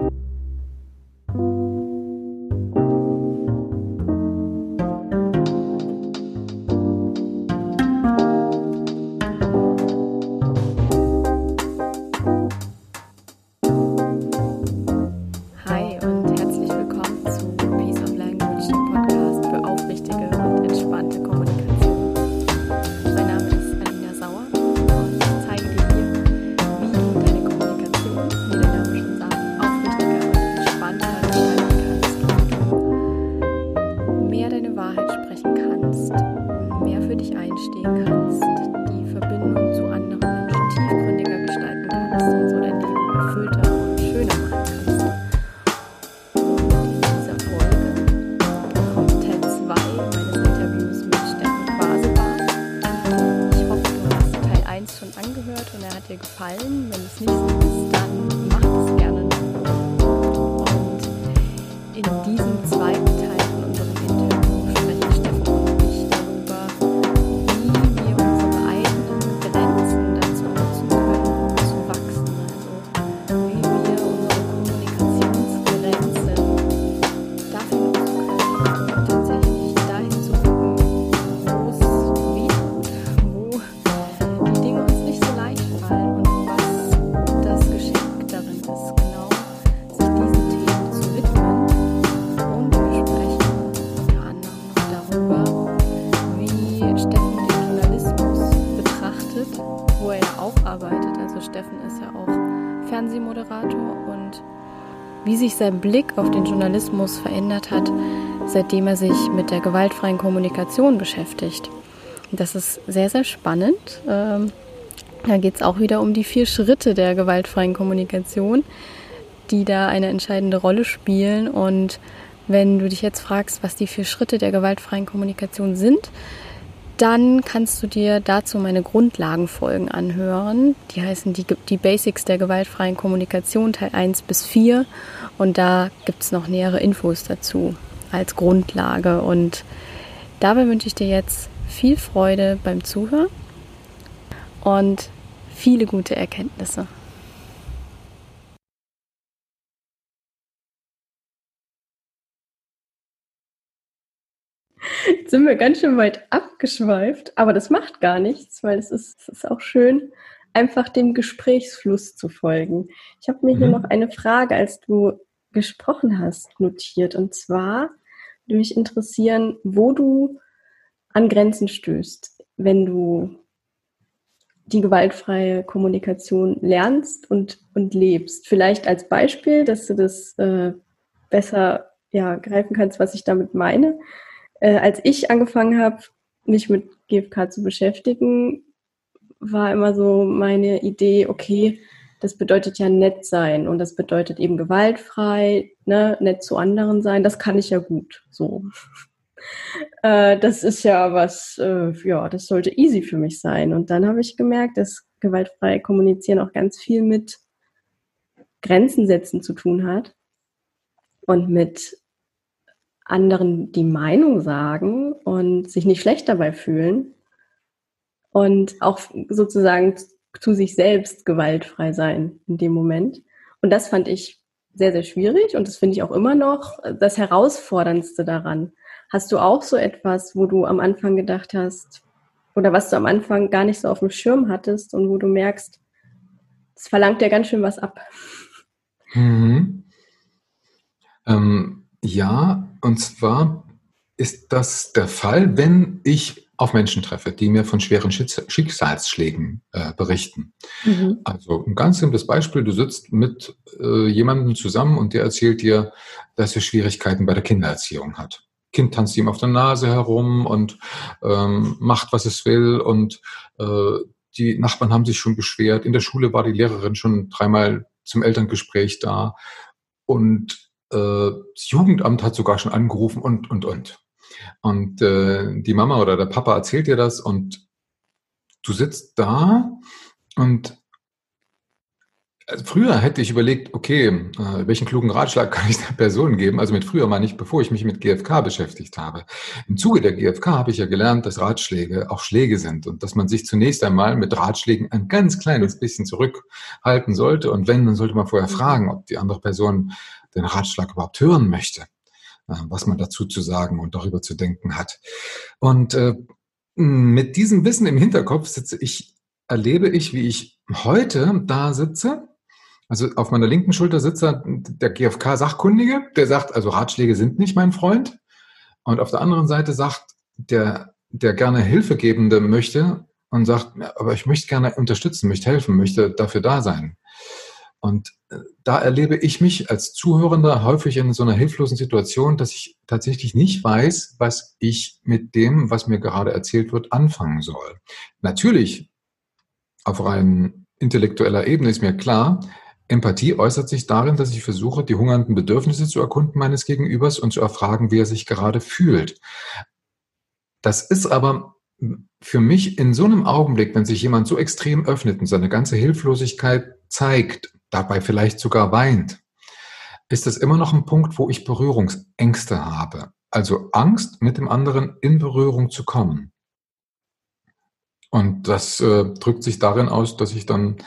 wie sich sein Blick auf den Journalismus verändert hat, seitdem er sich mit der gewaltfreien Kommunikation beschäftigt. Das ist sehr, sehr spannend. Ähm, da geht es auch wieder um die vier Schritte der gewaltfreien Kommunikation, die da eine entscheidende Rolle spielen. Und wenn du dich jetzt fragst, was die vier Schritte der gewaltfreien Kommunikation sind, dann kannst du dir dazu meine Grundlagenfolgen anhören. Die heißen die, die Basics der gewaltfreien Kommunikation Teil 1 bis 4. Und da gibt es noch nähere Infos dazu als Grundlage. Und dabei wünsche ich dir jetzt viel Freude beim Zuhören und viele gute Erkenntnisse. Jetzt sind wir ganz schön weit abgeschweift, aber das macht gar nichts, weil es ist, es ist auch schön, einfach dem Gesprächsfluss zu folgen. Ich habe mir mhm. hier noch eine Frage, als du gesprochen hast, notiert. Und zwar würde mich interessieren, wo du an Grenzen stößt, wenn du die gewaltfreie Kommunikation lernst und, und lebst. Vielleicht als Beispiel, dass du das äh, besser ja, greifen kannst, was ich damit meine äh, als ich angefangen habe, mich mit GFK zu beschäftigen, war immer so meine Idee, okay, das bedeutet ja nett sein und das bedeutet eben gewaltfrei, ne, nett zu anderen sein. Das kann ich ja gut, so. äh, das ist ja was, äh, ja, das sollte easy für mich sein. Und dann habe ich gemerkt, dass gewaltfrei kommunizieren auch ganz viel mit Grenzen setzen zu tun hat und mit anderen die Meinung sagen und sich nicht schlecht dabei fühlen und auch sozusagen zu sich selbst gewaltfrei sein in dem Moment. Und das fand ich sehr, sehr schwierig und das finde ich auch immer noch das Herausforderndste daran. Hast du auch so etwas, wo du am Anfang gedacht hast oder was du am Anfang gar nicht so auf dem Schirm hattest und wo du merkst, es verlangt ja ganz schön was ab? Mhm. Ähm, ja, und zwar ist das der Fall, wenn ich auf Menschen treffe, die mir von schweren Schicksalsschlägen äh, berichten. Mhm. Also ein ganz simples Beispiel, du sitzt mit äh, jemandem zusammen und der erzählt dir, dass er Schwierigkeiten bei der Kindererziehung hat. Kind tanzt ihm auf der Nase herum und ähm, macht, was es will und äh, die Nachbarn haben sich schon beschwert. In der Schule war die Lehrerin schon dreimal zum Elterngespräch da und äh, das Jugendamt hat sogar schon angerufen und, und, und. Und äh, die Mama oder der Papa erzählt dir das und du sitzt da und Also früher hätte ich überlegt, okay, äh, welchen klugen Ratschlag kann ich der Person geben? Also mit früher mal nicht, bevor ich mich mit GFK beschäftigt habe. Im Zuge der GFK habe ich ja gelernt, dass Ratschläge auch Schläge sind und dass man sich zunächst einmal mit Ratschlägen ein ganz kleines bisschen zurückhalten sollte. Und wenn, dann sollte man vorher fragen, ob die andere Person den Ratschlag überhaupt hören möchte, äh, was man dazu zu sagen und darüber zu denken hat. Und äh, mit diesem Wissen im Hinterkopf sitze ich, erlebe ich, wie ich heute da sitze also auf meiner linken Schulter sitzt der GfK-Sachkundige, der sagt, also Ratschläge sind nicht mein Freund. Und auf der anderen Seite sagt der, der gerne Hilfegebende möchte und sagt, aber ich möchte gerne unterstützen, möchte helfen, möchte dafür da sein. Und äh, da erlebe ich mich als Zuhörender häufig in so einer hilflosen Situation, dass ich tatsächlich nicht weiß, was ich mit dem, was mir gerade erzählt wird, anfangen soll. Natürlich, auf rein intellektueller Ebene ist mir klar, Empathie äußert sich darin, dass ich versuche, die hungernden Bedürfnisse zu erkunden meines Gegenübers und zu erfragen, wie er sich gerade fühlt. Das ist aber für mich in so einem Augenblick, wenn sich jemand so extrem öffnet und seine ganze Hilflosigkeit zeigt, dabei vielleicht sogar weint, ist das immer noch ein Punkt, wo ich Berührungsängste habe. Also Angst, mit dem anderen in Berührung zu kommen. Und das äh, drückt sich darin aus, dass ich dann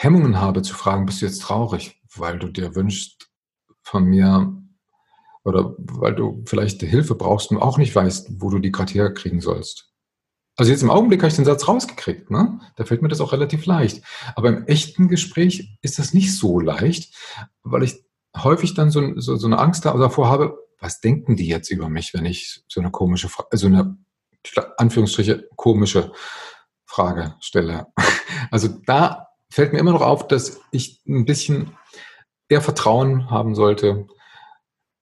Hemmungen habe zu fragen, bist du jetzt traurig, weil du dir wünschst von mir oder weil du vielleicht Hilfe brauchst und auch nicht weißt, wo du die gerade herkriegen sollst. Also jetzt im Augenblick habe ich den Satz rausgekriegt, ne? Da fällt mir das auch relativ leicht. Aber im echten Gespräch ist das nicht so leicht, weil ich häufig dann so, so, so eine Angst davor habe, was denken die jetzt über mich, wenn ich so eine komische, so eine Anführungsstriche komische Frage stelle. Also da fällt mir immer noch auf, dass ich ein bisschen eher Vertrauen haben sollte,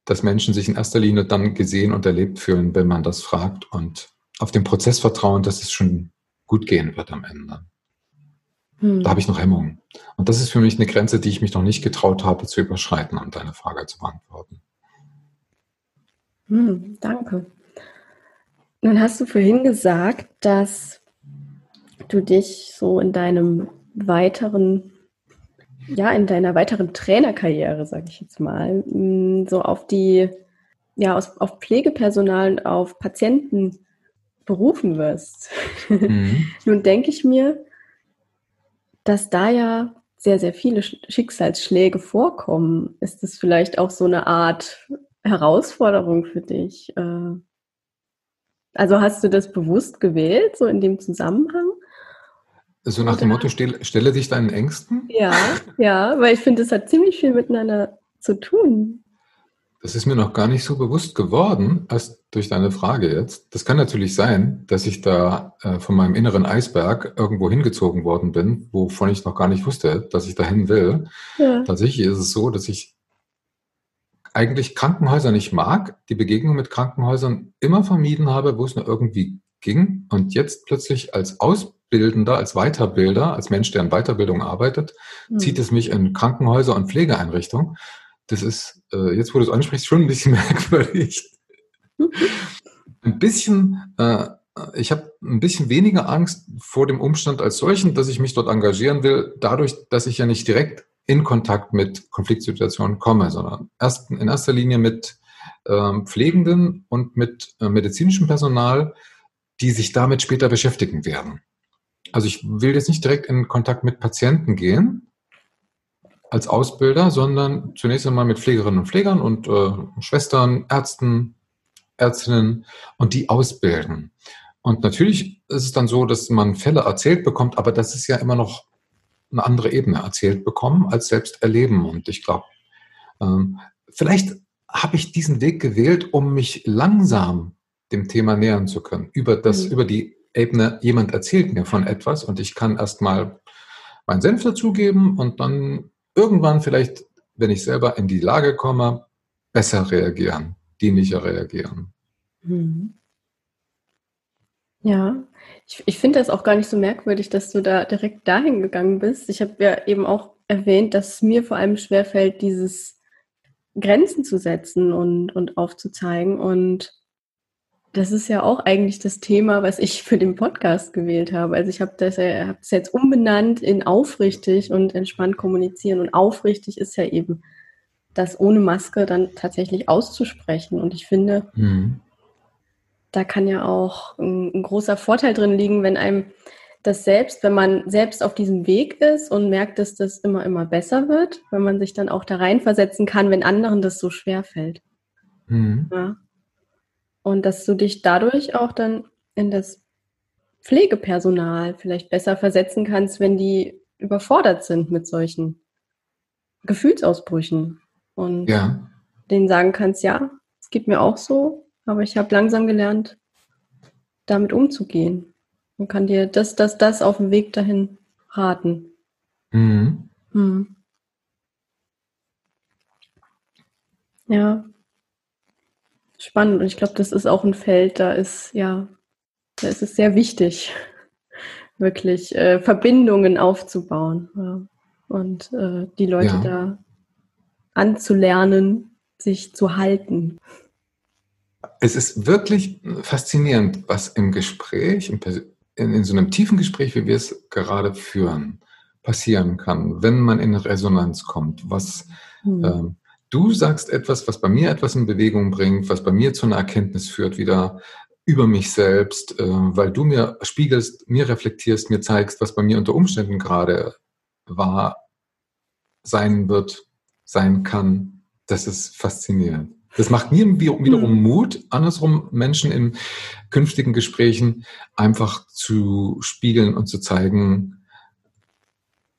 dass Menschen sich in erster Linie dann gesehen und erlebt fühlen, wenn man das fragt und auf den Prozess vertrauen, dass es schon gut gehen wird am Ende. Hm. Da habe ich noch Hemmungen. Und das ist für mich eine Grenze, die ich mich noch nicht getraut habe zu überschreiten, um deine Frage zu beantworten. Hm, danke. Nun hast du vorhin gesagt, dass du dich so in deinem weiteren, ja, in deiner weiteren Trainerkarriere, sage ich jetzt mal, mm, so auf die, ja, auf Pflegepersonal und auf Patienten berufen wirst. Mhm. Nun denke ich mir, dass da ja sehr, sehr viele Schicksalsschläge vorkommen. Ist das vielleicht auch so eine Art Herausforderung für dich? Äh, also hast du das bewusst gewählt, so in dem Zusammenhang? So nach dem Motto, stelle, stelle dich deinen Ängsten? Ja, ja, weil ich finde, es hat ziemlich viel miteinander zu tun. Das ist mir noch gar nicht so bewusst geworden, als durch deine Frage jetzt. Das kann natürlich sein, dass ich da äh, von meinem inneren Eisberg irgendwo hingezogen worden bin, wovon ich noch gar nicht wusste, dass ich dahin will. Ja. Tatsächlich ist es so, dass ich eigentlich Krankenhäuser nicht mag, die Begegnung mit Krankenhäusern immer vermieden habe, wo es nur irgendwie ging und jetzt plötzlich als Ausbildender, als Weiterbilder, als Mensch, der in Weiterbildung arbeitet, mhm. zieht es mich in Krankenhäuser und Pflegeeinrichtungen. Das ist, äh, jetzt wo du es ansprichst, schon ein bisschen merkwürdig. ein bisschen, äh, ich habe ein bisschen weniger Angst vor dem Umstand als solchen, dass ich mich dort engagieren will, dadurch, dass ich ja nicht direkt in Kontakt mit Konfliktsituationen komme, sondern erst, in erster Linie mit äh, Pflegenden und mit äh, medizinischem Personal, die sich damit später beschäftigen werden. Also ich will jetzt nicht direkt in Kontakt mit Patienten gehen als Ausbilder, sondern zunächst einmal mit Pflegerinnen und Pflegern und äh, Schwestern, Ärzten, Ärztinnen und die ausbilden. Und natürlich ist es dann so, dass man Fälle erzählt bekommt, aber das ist ja immer noch eine andere Ebene erzählt bekommen als selbst erleben. Und ich glaube, ähm, vielleicht habe ich diesen Weg gewählt, um mich langsam dem Thema nähern zu können. Über das, mhm. über die Ebene, jemand erzählt mir von etwas und ich kann erstmal meinen Senf dazugeben und dann irgendwann vielleicht, wenn ich selber in die Lage komme, besser reagieren, dienlicher reagieren. Mhm. Ja, ich, ich finde das auch gar nicht so merkwürdig, dass du da direkt dahin gegangen bist. Ich habe ja eben auch erwähnt, dass es mir vor allem schwerfällt, dieses Grenzen zu setzen und, und aufzuzeigen. Und das ist ja auch eigentlich das Thema, was ich für den Podcast gewählt habe. Also ich habe das, ja, hab das jetzt umbenannt in aufrichtig und entspannt kommunizieren. Und aufrichtig ist ja eben das ohne Maske dann tatsächlich auszusprechen. Und ich finde, mhm. da kann ja auch ein, ein großer Vorteil drin liegen, wenn einem das selbst, wenn man selbst auf diesem Weg ist und merkt, dass das immer, immer besser wird, wenn man sich dann auch da reinversetzen kann, wenn anderen das so schwer fällt. Mhm. Ja. Und dass du dich dadurch auch dann in das Pflegepersonal vielleicht besser versetzen kannst, wenn die überfordert sind mit solchen Gefühlsausbrüchen. Und ja. denen sagen kannst, ja, es geht mir auch so, aber ich habe langsam gelernt, damit umzugehen. Und kann dir das, das, das auf dem Weg dahin raten. Mhm. Hm. Ja, spannend. Und ich glaube, das ist auch ein Feld, da ist, ja, da ist es sehr wichtig, wirklich äh, Verbindungen aufzubauen ja. und äh, die Leute ja. da anzulernen, sich zu halten. Es ist wirklich faszinierend, was im Gespräch, in, in so einem tiefen Gespräch, wie wir es gerade führen, passieren kann, wenn man in Resonanz kommt, was hm. ähm, Du sagst etwas, was bei mir etwas in Bewegung bringt, was bei mir zu einer Erkenntnis führt, wieder über mich selbst, äh, weil du mir spiegelst, mir reflektierst, mir zeigst, was bei mir unter Umständen gerade war, sein wird, sein kann. Das ist faszinierend. Das macht mir wiederum hm. Mut, andersrum Menschen in künftigen Gesprächen einfach zu spiegeln und zu zeigen,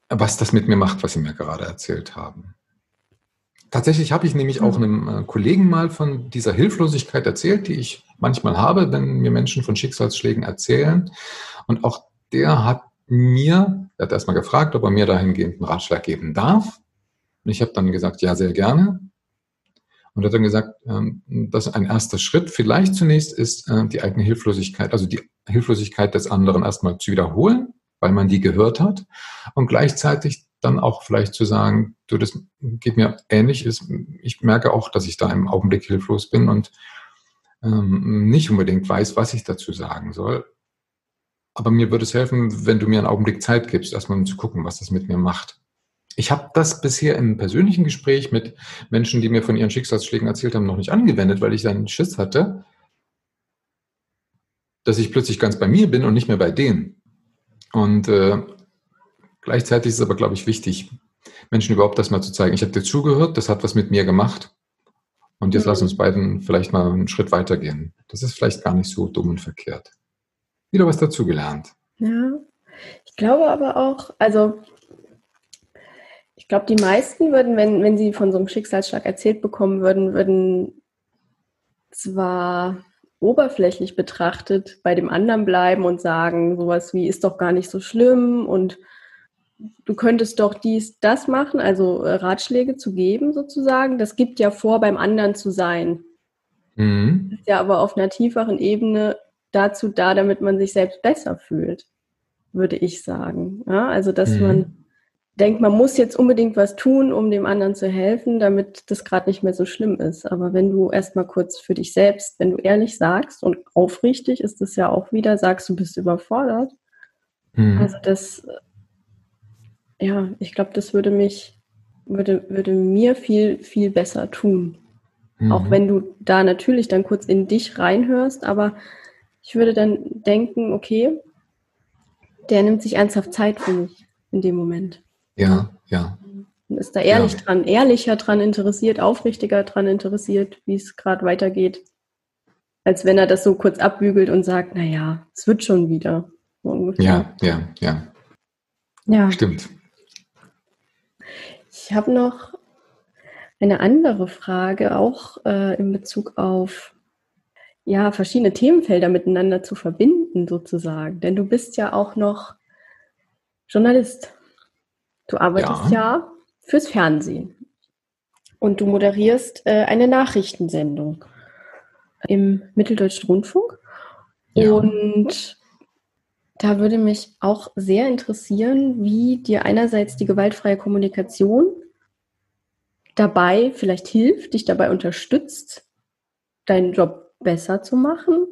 was das mit mir macht, was sie mir gerade erzählt haben. Tatsächlich habe ich nämlich auch hm. einem äh, Kollegen mal von dieser Hilflosigkeit erzählt, die ich manchmal habe, wenn mir Menschen von Schicksalsschlägen erzählen. Und auch der hat mir, er hat erstmal gefragt, ob er mir dahingehend einen Ratschlag geben darf. Und ich habe dann gesagt, ja, sehr gerne. Und er hat dann gesagt, ähm, dass ein erster Schritt vielleicht zunächst ist, äh, die eigene Hilflosigkeit, also die Hilflosigkeit des anderen erstmal zu wiederholen, weil man die gehört hat. Und gleichzeitig dann auch vielleicht zu sagen, du, das geht mir ähnlich, ist, ich merke auch, dass ich da im Augenblick hilflos bin und ähm, nicht unbedingt weiß, was ich dazu sagen soll. Aber mir würde es helfen, wenn du mir einen Augenblick Zeit gibst, erstmal um zu gucken, was das mit mir macht. Ich habe das bisher im persönlichen Gespräch mit Menschen, die mir von ihren Schicksalsschlägen erzählt haben, noch nicht angewendet, weil ich dann Schiss hatte, dass ich plötzlich ganz bei mir bin und nicht mehr bei denen. Und äh, Gleichzeitig ist es aber, glaube ich, wichtig, Menschen überhaupt das mal zu zeigen. Ich habe dir zugehört, das hat was mit mir gemacht. Und jetzt mhm. lass uns beiden vielleicht mal einen Schritt weitergehen. Das ist vielleicht gar nicht so dumm und verkehrt. Wieder was dazugelernt. Ja, ich glaube aber auch, also ich glaube, die meisten würden, wenn, wenn sie von so einem Schicksalsschlag erzählt bekommen würden, würden zwar oberflächlich betrachtet bei dem anderen bleiben und sagen, sowas wie ist doch gar nicht so schlimm und du könntest doch dies, das machen, also äh, Ratschläge zu geben sozusagen. Das gibt ja vor, beim anderen zu sein. Mhm. ist ja aber auf einer tieferen Ebene dazu da, damit man sich selbst besser fühlt, würde ich sagen. Ja, also, dass mhm. man denkt, man muss jetzt unbedingt was tun, um dem anderen zu helfen, damit das gerade nicht mehr so schlimm ist. Aber wenn du erstmal kurz für dich selbst, wenn du ehrlich sagst und aufrichtig ist es ja auch wieder, sagst, du bist überfordert. Mhm. Also das ja, ich glaube, das würde mich, würde, würde mir viel, viel besser tun. Mhm. Auch wenn du da natürlich dann kurz in dich reinhörst, aber ich würde dann denken, okay, der nimmt sich ernsthaft Zeit für mich in dem Moment. Ja, ja. Und ist da ehrlich ja. dran, ehrlicher dran interessiert, aufrichtiger dran interessiert, wie es gerade weitergeht. Als wenn er das so kurz abbügelt und sagt, naja, es wird schon wieder. So ja, ja, ja. Ja. Stimmt. Ich habe noch eine andere Frage, auch äh, in Bezug auf ja, verschiedene Themenfelder miteinander zu verbinden, sozusagen. Denn du bist ja auch noch Journalist. Du arbeitest ja, ja fürs Fernsehen. Und du moderierst äh, eine Nachrichtensendung im Mitteldeutschen Rundfunk. Ja. Und da würde mich auch sehr interessieren, wie dir einerseits die gewaltfreie Kommunikation dabei vielleicht hilft, dich dabei unterstützt, deinen Job besser zu machen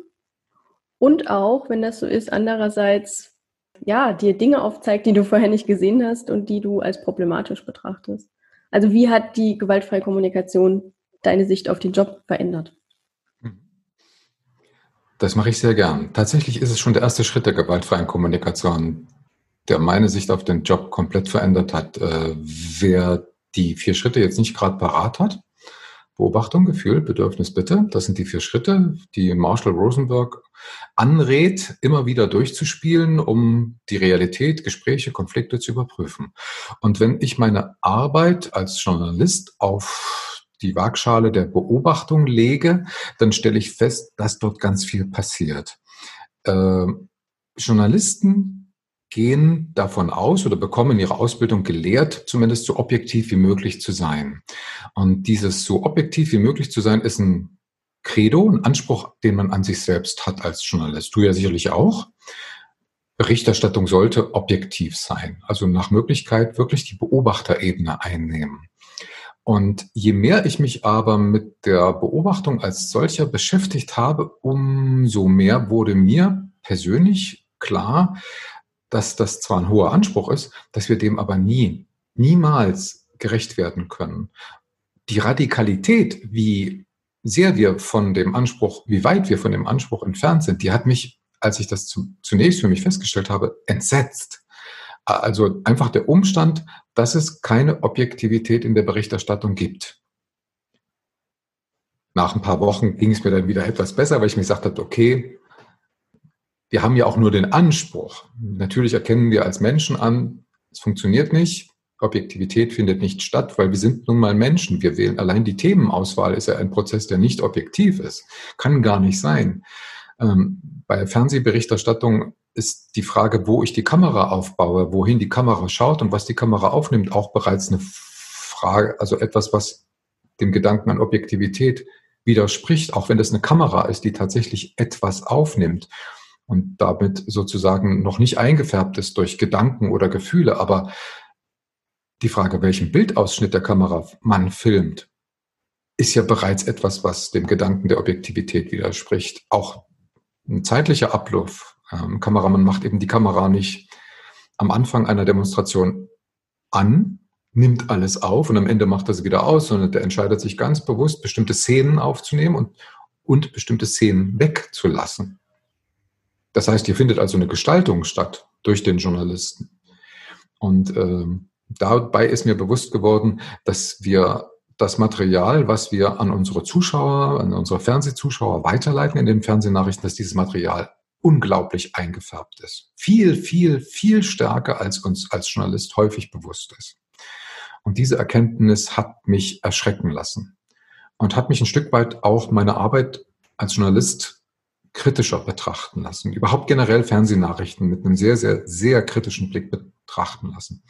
Und auch, wenn das so ist, andererseits, ja, dir Dinge aufzeigt, die du vorher nicht gesehen hast und die du als problematisch betrachtest. Also wie hat die gewaltfreie Kommunikation deine Sicht auf den Job verändert? Das mache ich sehr gern. Tatsächlich ist es schon der erste Schritt der gewaltfreien Kommunikation, der meine Sicht auf den Job komplett verändert hat. Äh, wer die vier Schritte jetzt nicht gerade parat hat, Beobachtung, Gefühl, Bedürfnis, Bitte, das sind die vier Schritte, die Marshall Rosenberg anrät, immer wieder durchzuspielen, um die Realität, Gespräche, Konflikte zu überprüfen. Und wenn ich meine Arbeit als Journalist auf die Waagschale der Beobachtung lege, dann stelle ich fest, dass dort ganz viel passiert. Äh, Journalisten gehen davon aus oder bekommen ihre Ausbildung gelehrt, zumindest so objektiv wie möglich zu sein. Und dieses so objektiv wie möglich zu sein ist ein Credo, ein Anspruch, den man an sich selbst hat als Journalist. Du ja sicherlich auch. Berichterstattung sollte objektiv sein, also nach Möglichkeit wirklich die Beobachterebene einnehmen. Und je mehr ich mich aber mit der Beobachtung als solcher beschäftigt habe, umso mehr wurde mir persönlich klar, dass das zwar ein hoher Anspruch ist, dass wir dem aber nie, niemals gerecht werden können. Die Radikalität, wie sehr wir von dem Anspruch, wie weit wir von dem Anspruch entfernt sind, die hat mich, als ich das zunächst für mich festgestellt habe, entsetzt. Also einfach der Umstand, dass es keine Objektivität in der Berichterstattung gibt. Nach ein paar Wochen ging es mir dann wieder etwas besser, weil ich mir gesagt habe, okay, wir haben ja auch nur den Anspruch. Natürlich erkennen wir als Menschen an, es funktioniert nicht, Objektivität findet nicht statt, weil wir sind nun mal Menschen. Wir wählen allein die Themenauswahl ist ja ein Prozess, der nicht objektiv ist. Kann gar nicht sein. Ähm, bei Fernsehberichterstattung ist die Frage, wo ich die Kamera aufbaue, wohin die Kamera schaut und was die Kamera aufnimmt, auch bereits eine Frage, also etwas, was dem Gedanken an Objektivität widerspricht, auch wenn das eine Kamera ist, die tatsächlich etwas aufnimmt und damit sozusagen noch nicht eingefärbt ist durch Gedanken oder Gefühle. Aber die Frage, welchen Bildausschnitt der Kamera man filmt, ist ja bereits etwas, was dem Gedanken der Objektivität widerspricht. Auch ein zeitlicher Ablauf ähm, Kameramann macht eben die Kamera nicht am Anfang einer Demonstration an, nimmt alles auf und am Ende macht er sie wieder aus, sondern der entscheidet sich ganz bewusst, bestimmte Szenen aufzunehmen und, und bestimmte Szenen wegzulassen. Das heißt, hier findet also eine Gestaltung statt durch den Journalisten. Und äh, dabei ist mir bewusst geworden, dass wir das Material, was wir an unsere Zuschauer, an unsere Fernsehzuschauer weiterleiten in den Fernsehnachrichten, dass dieses Material unglaublich eingefärbt ist. Viel, viel, viel stärker, als uns als Journalist häufig bewusst ist. Und diese Erkenntnis hat mich erschrecken lassen und hat mich ein Stück weit auch meine Arbeit als Journalist kritischer betrachten lassen. Überhaupt generell Fernsehnachrichten mit einem sehr, sehr, sehr kritischen Blick betrachten lassen.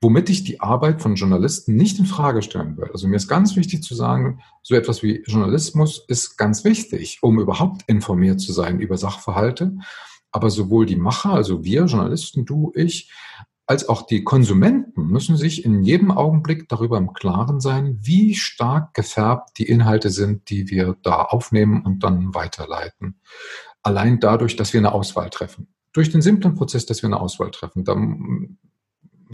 Womit ich die Arbeit von Journalisten nicht in Frage stellen will. Also mir ist ganz wichtig zu sagen, so etwas wie Journalismus ist ganz wichtig, um überhaupt informiert zu sein über Sachverhalte. Aber sowohl die Macher, also wir Journalisten, du, ich, als auch die Konsumenten müssen sich in jedem Augenblick darüber im Klaren sein, wie stark gefärbt die Inhalte sind, die wir da aufnehmen und dann weiterleiten. Allein dadurch, dass wir eine Auswahl treffen. Durch den simplen Prozess, dass wir eine Auswahl treffen. Da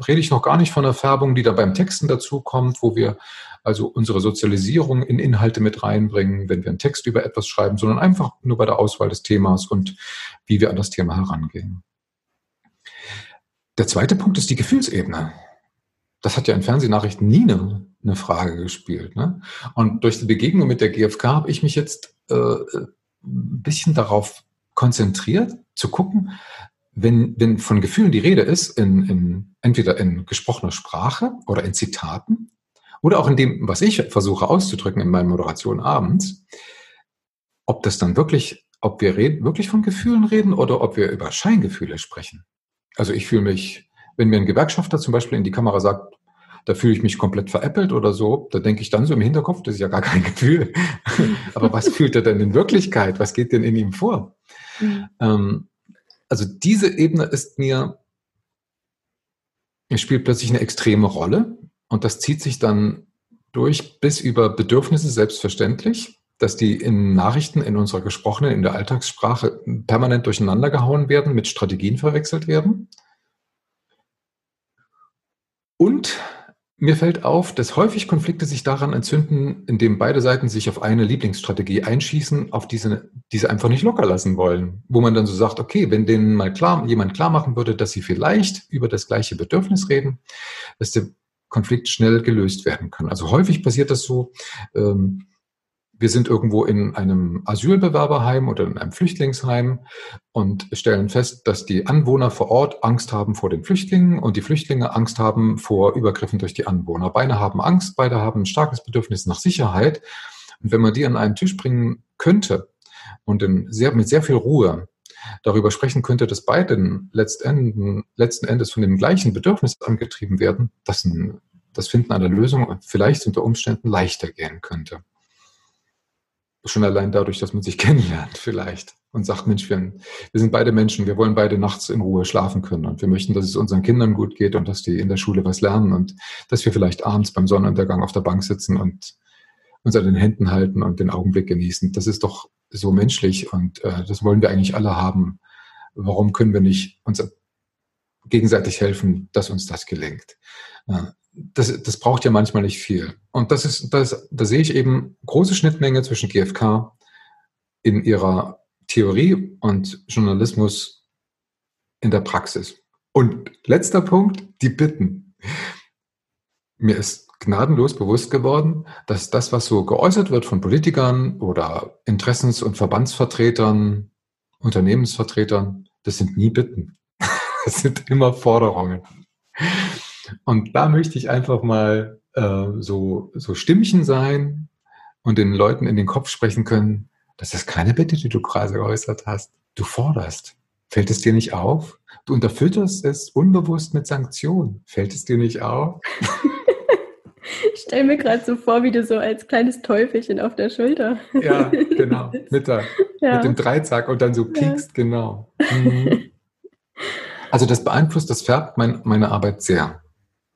rede ich noch gar nicht von der Färbung, die da beim Texten dazu kommt, wo wir also unsere Sozialisierung in Inhalte mit reinbringen, wenn wir einen Text über etwas schreiben, sondern einfach nur bei der Auswahl des Themas und wie wir an das Thema herangehen. Der zweite Punkt ist die Gefühlsebene. Das hat ja in Fernsehnachrichten nie eine, eine Frage gespielt. Ne? Und durch die Begegnung mit der GfK habe ich mich jetzt äh, ein bisschen darauf konzentriert, zu gucken, wenn, wenn von Gefühlen die Rede ist, in, in, entweder in gesprochener Sprache oder in Zitaten oder auch in dem, was ich versuche auszudrücken in meiner Moderation abends, ob das dann wirklich, ob wir reden, wirklich von Gefühlen reden oder ob wir über Scheingefühle sprechen. Also ich fühle mich, wenn mir ein Gewerkschafter zum Beispiel in die Kamera sagt, da fühle ich mich komplett veräppelt oder so, da denke ich dann so im Hinterkopf, das ist ja gar kein Gefühl. Aber was fühlt er denn in Wirklichkeit? Was geht denn in ihm vor? Mhm. Ähm, also diese Ebene ist mir, spielt plötzlich eine extreme Rolle und das zieht sich dann durch bis über Bedürfnisse selbstverständlich. dass die in Nachrichten, in unserer gesprochenen, in der Alltagssprache permanent durcheinander gehauen werden, mit Strategien verwechselt werden. Und mir fällt auf, dass häufig Konflikte sich daran entzünden, indem beide Seiten sich auf eine Lieblingsstrategie einschießen, auf diese, diese einfach nicht locker lassen wollen. Wo man dann so sagt, okay, wenn denen mal klar, jemand klar machen würde, dass sie vielleicht über das gleiche Bedürfnis reden, dass der Konflikt schnell gelöst werden kann. Also häufig passiert das so, ähm, wir sind irgendwo in einem Asylbewerberheim oder in einem Flüchtlingsheim und stellen fest, dass die Anwohner vor Ort Angst haben vor den Flüchtlingen und die Flüchtlinge Angst haben vor Übergriffen durch die Anwohner. Beide haben Angst, beide haben ein starkes Bedürfnis nach Sicherheit. Und wenn man die an einen Tisch bringen könnte und sehr, mit sehr viel Ruhe darüber sprechen könnte, dass beide letzten, letzten Endes von dem gleichen Bedürfnis angetrieben werden, dass ein, das Finden einer Lösung vielleicht unter Umständen leichter gehen könnte. Schon allein dadurch, dass man sich kennenlernt vielleicht und sagt, Mensch, wir, wir sind beide Menschen, wir wollen beide nachts in Ruhe schlafen können und wir möchten, dass es unseren Kindern gut geht und dass die in der Schule was lernen und dass wir vielleicht abends beim Sonnenuntergang auf der Bank sitzen und uns an den Händen halten und den Augenblick genießen. Das ist doch so menschlich und äh, das wollen wir eigentlich alle haben. Warum können wir nicht uns gegenseitig helfen, dass uns das gelingt? Äh, das, das braucht ja manchmal nicht viel. Und das ist, das, da sehe ich eben große Schnittmenge zwischen GfK in ihrer Theorie und Journalismus in der Praxis. Und letzter Punkt, die Bitten. Mir ist gnadenlos bewusst geworden, dass das, was so geäußert wird von Politikern oder Interessens- und Verbandsvertretern, Unternehmensvertretern, das sind nie Bitten. Das sind immer Forderungen. Und da möchte ich einfach mal äh, so, so Stimmchen sein und den Leuten in den Kopf sprechen können, das ist keine Bitte, die du gerade geäußert hast. Du forderst. Fällt es dir nicht auf? Du unterfütterst es unbewusst mit Sanktionen. Fällt es dir nicht auf? Ich stelle mir gerade so vor, wie du so als kleines Teufelchen auf der Schulter. Ja, genau. Mit, der, ja. mit dem Dreizack und dann so piekst, ja. genau. Mhm. Also das beeinflusst, das färbt mein, meine Arbeit sehr.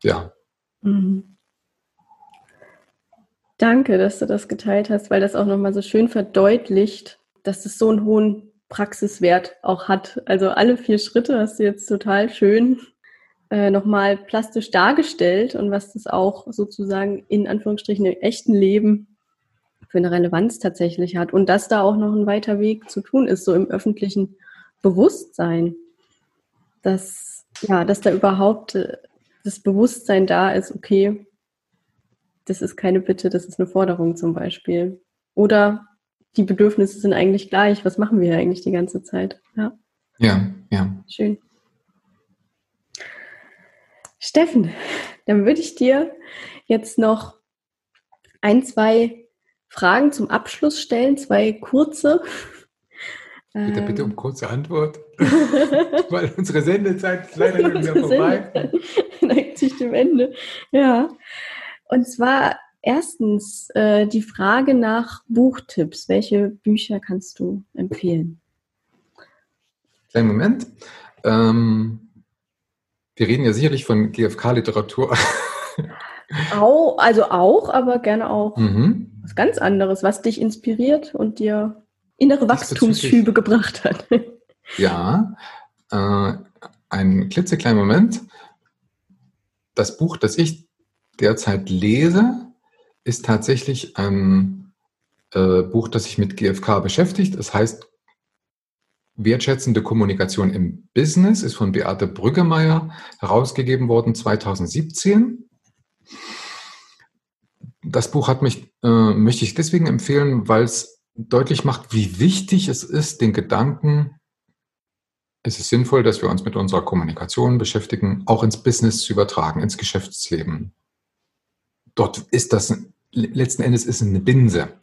Ja. Mhm. Danke, dass du das geteilt hast, weil das auch nochmal so schön verdeutlicht, dass es so einen hohen Praxiswert auch hat. Also alle vier Schritte hast du jetzt total schön äh, nochmal plastisch dargestellt und was das auch sozusagen in Anführungsstrichen im echten Leben für eine Relevanz tatsächlich hat. Und dass da auch noch ein weiter Weg zu tun ist, so im öffentlichen Bewusstsein, dass, ja, dass da überhaupt äh, das Bewusstsein da ist, okay, das ist keine Bitte, das ist eine Forderung zum Beispiel. Oder die Bedürfnisse sind eigentlich gleich. Was machen wir eigentlich die ganze Zeit? Ja, ja. ja. Schön. Steffen, dann würde ich dir jetzt noch ein, zwei Fragen zum Abschluss stellen, zwei kurze. Bitte, bitte um ähm. kurze Antwort, weil unsere Sendezeit ist leider nicht mehr vorbei. Neigt sich dem Ende. Ja. Und zwar erstens äh, die Frage nach Buchtipps. Welche Bücher kannst du empfehlen? Kleinen Moment. Ähm, wir reden ja sicherlich von GFK-Literatur. Auch, also auch, aber gerne auch mhm. was ganz anderes, was dich inspiriert und dir innere Wachstumsschübe gebracht hat. Ja, äh, ein klitzekleiner Moment. Das Buch, das ich derzeit lese, ist tatsächlich ein äh, Buch, das sich mit GFK beschäftigt. Es heißt Wertschätzende Kommunikation im Business, ist von Beate Brüggemeier herausgegeben worden 2017. Das Buch hat mich, äh, möchte ich deswegen empfehlen, weil es deutlich macht, wie wichtig es ist, den Gedanken, es ist sinnvoll, dass wir uns mit unserer Kommunikation beschäftigen, auch ins Business zu übertragen, ins Geschäftsleben. Dort ist das, letzten Endes ist eine Binse,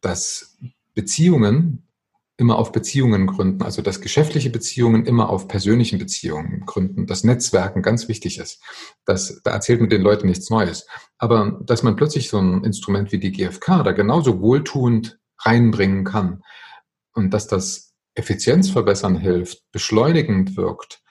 dass Beziehungen immer auf Beziehungen gründen, also dass geschäftliche Beziehungen immer auf persönlichen Beziehungen gründen, dass Netzwerken ganz wichtig ist. Das, da erzählt man den Leuten nichts Neues. Aber dass man plötzlich so ein Instrument wie die GfK da genauso wohltuend reinbringen kann und dass das Effizienz verbessern hilft, beschleunigend wirkt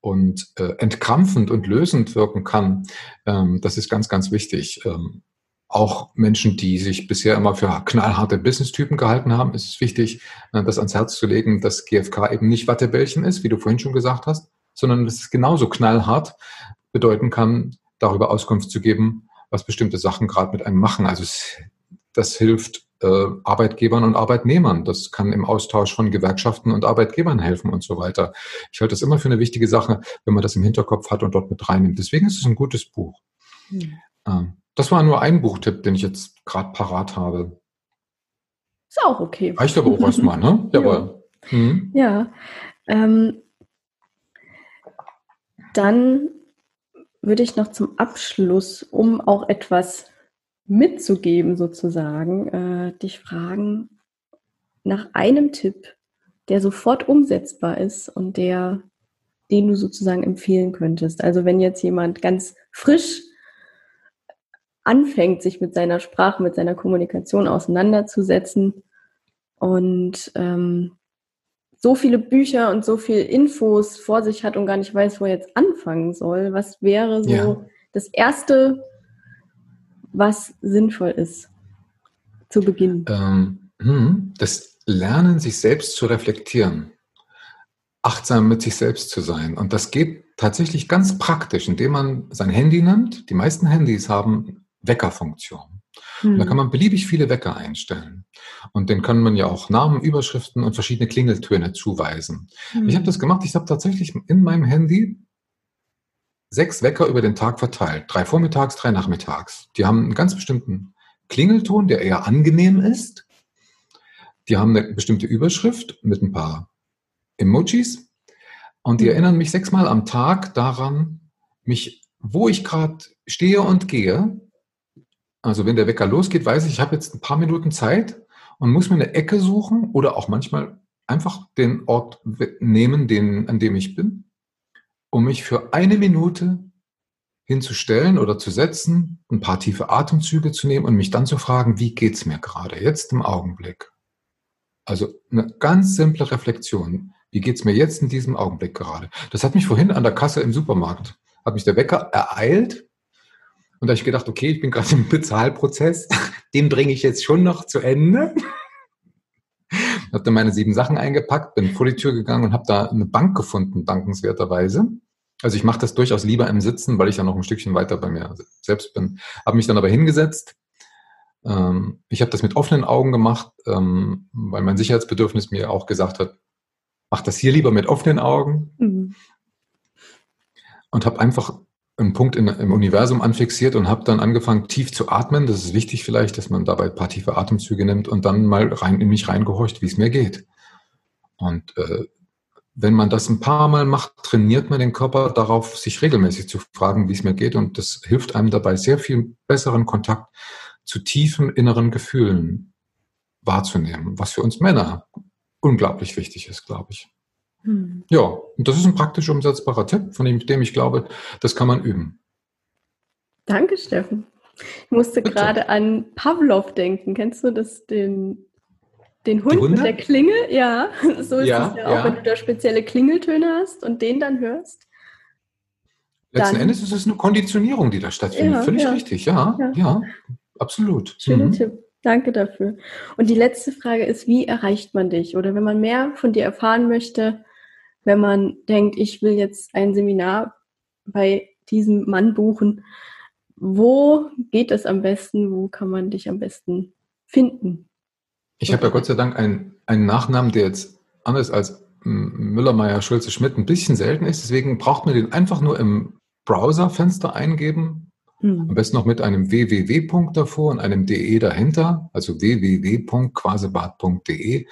und äh, entkrampfend und lösend wirken kann, ähm, das ist ganz, ganz wichtig. Ähm, auch Menschen, die sich bisher immer für knallharte Business-Typen gehalten haben, ist es wichtig, äh, das ans Herz zu legen, dass GFK eben nicht Wattebällchen ist, wie du vorhin schon gesagt hast, sondern dass es genauso knallhart bedeuten kann, darüber Auskunft zu geben, was bestimmte Sachen gerade mit einem machen. Also es, das hilft Arbeitgebern und Arbeitnehmern. Das kann im Austausch von Gewerkschaften und Arbeitgebern helfen und so weiter. Ich halte das immer für eine wichtige Sache, wenn man das im Hinterkopf hat und dort mit reinnimmt. Deswegen ist es ein gutes Buch. Mhm. Ähm, das war nur ein Buchtipp, den ich jetzt gerade parat habe. Ist auch okay. Reicht aber auch erstmal, ne? Jawohl. Ja. Mhm. ja ähm, dann würde ich noch zum Abschluss, um auch etwas mitzugeben sozusagen, äh, dich fragen nach einem Tipp, der sofort umsetzbar ist und der, den du sozusagen empfehlen könntest. Also wenn jetzt jemand ganz frisch anfängt, sich mit seiner Sprache, mit seiner Kommunikation auseinanderzusetzen und ähm, so viele Bücher und so viel Infos vor sich hat und gar nicht weiß, wo er jetzt anfangen soll, was wäre so ja. das Erste, was sinnvoll ist zu Beginn? Ähm, hm, das Lernen, sich selbst zu reflektieren, achtsam mit sich selbst zu sein. Und das geht tatsächlich ganz praktisch, indem man sein Handy nimmt. Die meisten Handys haben Weckerfunktion. Hm. da kann man beliebig viele Wecker einstellen. Und den kann man ja auch Namen, Überschriften und verschiedene Klingeltöne zuweisen. Hm. Ich habe das gemacht. Ich habe tatsächlich in meinem Handy sechs Wecker über den Tag verteilt. Drei vormittags, drei nachmittags. Die haben einen ganz bestimmten Klingelton, der eher angenehm ist. Die haben eine bestimmte Überschrift mit ein paar Emojis. Und die hm. erinnern mich sechsmal am Tag daran, mich, wo ich gerade stehe und gehe, also wenn der Wecker losgeht, weiß ich, ich habe jetzt ein paar Minuten Zeit und muss mir eine Ecke suchen oder auch manchmal einfach den Ort nehmen, den, an dem ich bin, um mich für eine Minute hinzustellen oder zu setzen, ein paar tiefe Atemzüge zu nehmen und mich dann zu fragen, wie geht's mir gerade jetzt im Augenblick? Also eine ganz simple Reflexion. Wie geht's mir jetzt in diesem Augenblick gerade? Das hat mich vorhin an der Kasse im Supermarkt, hat mich der Wecker ereilt und da habe ich gedacht, okay, ich bin gerade im Bezahlprozess, den bringe ich jetzt schon noch zu Ende. Habe dann meine sieben Sachen eingepackt, bin vor die Tür gegangen und habe da eine Bank gefunden, dankenswerterweise. Also ich mache das durchaus lieber im Sitzen, weil ich ja noch ein Stückchen weiter bei mir selbst bin. Habe mich dann aber hingesetzt. Ähm, ich habe das mit offenen Augen gemacht, ähm, weil mein Sicherheitsbedürfnis mir auch gesagt hat, mach das hier lieber mit offenen Augen. Mhm. Und habe einfach einen Punkt in, im Universum anfixiert und habe dann angefangen, tief zu atmen. Das ist wichtig vielleicht, dass man dabei ein paar tiefe Atemzüge nimmt und dann mal rein in mich reingehorcht, wie es mir geht. Und äh, wenn man das ein paar Mal macht, trainiert man den Körper darauf, sich regelmäßig zu fragen, wie es mir geht. Und das hilft einem dabei, sehr viel besseren Kontakt zu tiefen inneren Gefühlen wahrzunehmen, was für uns Männer unglaublich wichtig ist, glaube ich. Hm. Ja, und das ist ein praktisch umsetzbarer Tipp, von dem ich glaube, das kann man üben. Danke, Steffen. Ich musste gerade an Pavlov denken. Kennst du das, den, den Hund mit der Klingel? Ja, so ist ja, es ja auch, ja. wenn du da spezielle Klingeltöne hast und den dann hörst. Letzten dann, Endes ist es eine Konditionierung, die da stattfindet. Ja, Völlig richtig, ja, ja, absolut. Schöner mhm. Tipp. Danke dafür. Und die letzte Frage ist, wie erreicht man dich? Oder wenn man mehr von dir erfahren möchte, wenn man denkt, ich will jetzt ein Seminar bei diesem Mann buchen, wo geht es am besten? Wo kann man dich am besten finden? Ich habe ja Gott sei Dank einen, einen Nachnamen, der jetzt anders als Müller, Meyer, Schulze, Schmidt ein bisschen selten ist. Deswegen braucht man den einfach nur im Browserfenster eingeben. Hm. Am besten noch mit einem www-Punkt davor und einem de dahinter, also www.quasebad.de.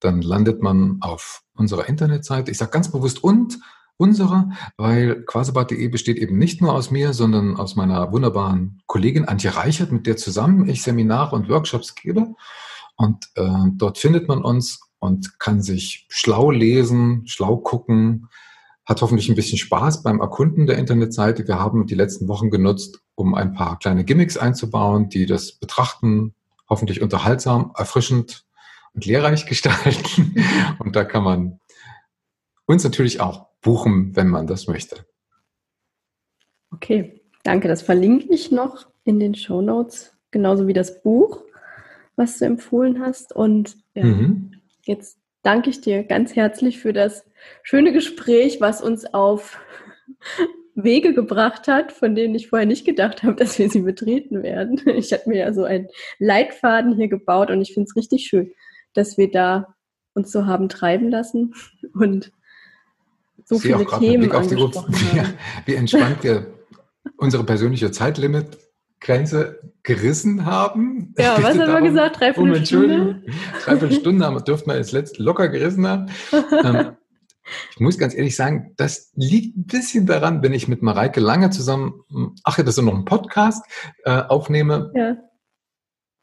Dann landet man auf unserer Internetseite. Ich sage ganz bewusst und unsere, weil quasebad.de besteht eben nicht nur aus mir, sondern aus meiner wunderbaren Kollegin Antje Reichert, mit der zusammen ich Seminare und Workshops gebe. Und äh, dort findet man uns und kann sich schlau lesen, schlau gucken, hat hoffentlich ein bisschen Spaß beim Erkunden der Internetseite. Wir haben die letzten Wochen genutzt, um ein paar kleine Gimmicks einzubauen, die das Betrachten hoffentlich unterhaltsam, erfrischend und lehrreich gestalten. Und da kann man uns natürlich auch buchen, wenn man das möchte. Okay, danke. Das verlinke ich noch in den Show Notes genauso wie das Buch, was du empfohlen hast. Und ja, mhm. jetzt danke ich dir ganz herzlich für das schöne Gespräch, was uns auf Wege gebracht hat, von denen ich vorher nicht gedacht habe, dass wir sie betreten werden. Ich hatte mir ja so einen Leitfaden hier gebaut und ich finde es richtig schön, dass wir da uns so haben treiben lassen und so ich viele Themen angesprochen die, haben. Wie, wie entspannt wir unsere persönliche Zeitlimit-Grenze gerissen haben. Ja, was haben wir gesagt? Dreiviertel um Stunde? Dreiviertel Stunde haben, dürften wir jetzt letzt locker gerissen haben. ähm, ich muss ganz ehrlich sagen, das liegt ein bisschen daran, wenn ich mit Mareike lange zusammen, ach ja, das ist noch ein Podcast, äh, aufnehme, ja.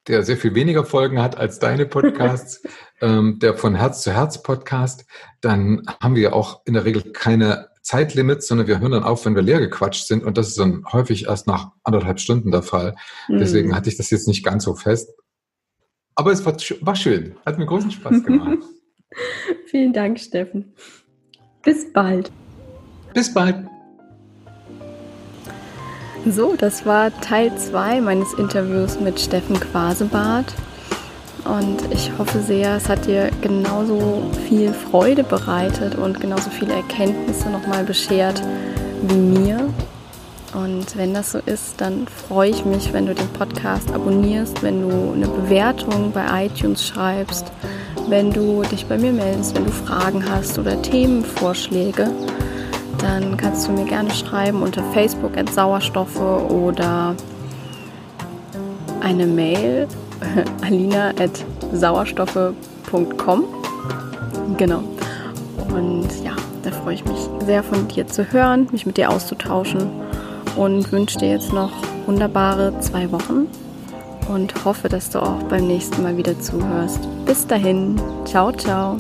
der sehr viel weniger Folgen hat als deine Podcasts, ähm, der von Herz zu Herz Podcast, dann haben wir auch in der Regel keine Zeitlimits, sondern wir hören dann auf, wenn wir leer gequatscht sind und das ist dann häufig erst nach anderthalb Stunden der Fall. Mhm. Deswegen hatte ich das jetzt nicht ganz so fest. Aber es war, war schön, hat mir großen Spaß gemacht. Vielen Dank, Steffen. Bis bald. Bis bald. So, das war Teil 2 meines Interviews mit Steffen Quasebart. Und ich hoffe sehr, es hat dir genauso viel Freude bereitet und genauso viele Erkenntnisse nochmal beschert wie mir. Und wenn das so ist, dann freue ich mich, wenn du den Podcast abonnierst, wenn du eine Bewertung bei iTunes schreibst, wenn du dich bei mir meldest, wenn du Fragen hast oder Themenvorschläge. Dann kannst du mir gerne schreiben unter Facebook at Sauerstoffe oder eine Mail alina at sauerstoffe.com. Genau. Und ja, da freue ich mich sehr von dir zu hören, mich mit dir auszutauschen und wünsche dir jetzt noch wunderbare zwei Wochen und hoffe, dass du auch beim nächsten Mal wieder zuhörst. Bis dahin, ciao, ciao.